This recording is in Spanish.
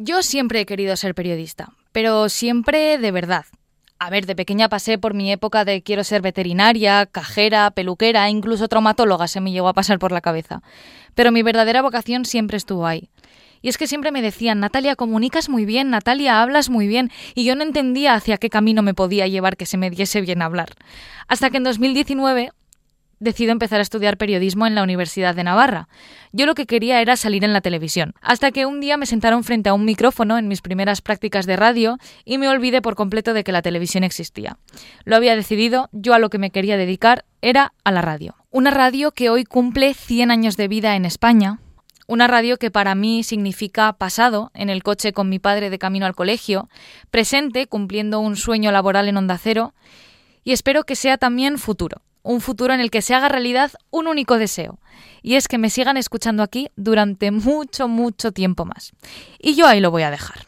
Yo siempre he querido ser periodista, pero siempre de verdad. A ver, de pequeña pasé por mi época de quiero ser veterinaria, cajera, peluquera, incluso traumatóloga se me llegó a pasar por la cabeza. Pero mi verdadera vocación siempre estuvo ahí. Y es que siempre me decían, Natalia, comunicas muy bien, Natalia, hablas muy bien, y yo no entendía hacia qué camino me podía llevar que se me diese bien hablar. Hasta que en 2019 decido empezar a estudiar periodismo en la Universidad de Navarra. Yo lo que quería era salir en la televisión, hasta que un día me sentaron frente a un micrófono en mis primeras prácticas de radio y me olvidé por completo de que la televisión existía. Lo había decidido, yo a lo que me quería dedicar era a la radio. Una radio que hoy cumple 100 años de vida en España, una radio que para mí significa pasado, en el coche con mi padre de camino al colegio, presente, cumpliendo un sueño laboral en Onda Cero, y espero que sea también futuro un futuro en el que se haga realidad un único deseo, y es que me sigan escuchando aquí durante mucho, mucho tiempo más. Y yo ahí lo voy a dejar.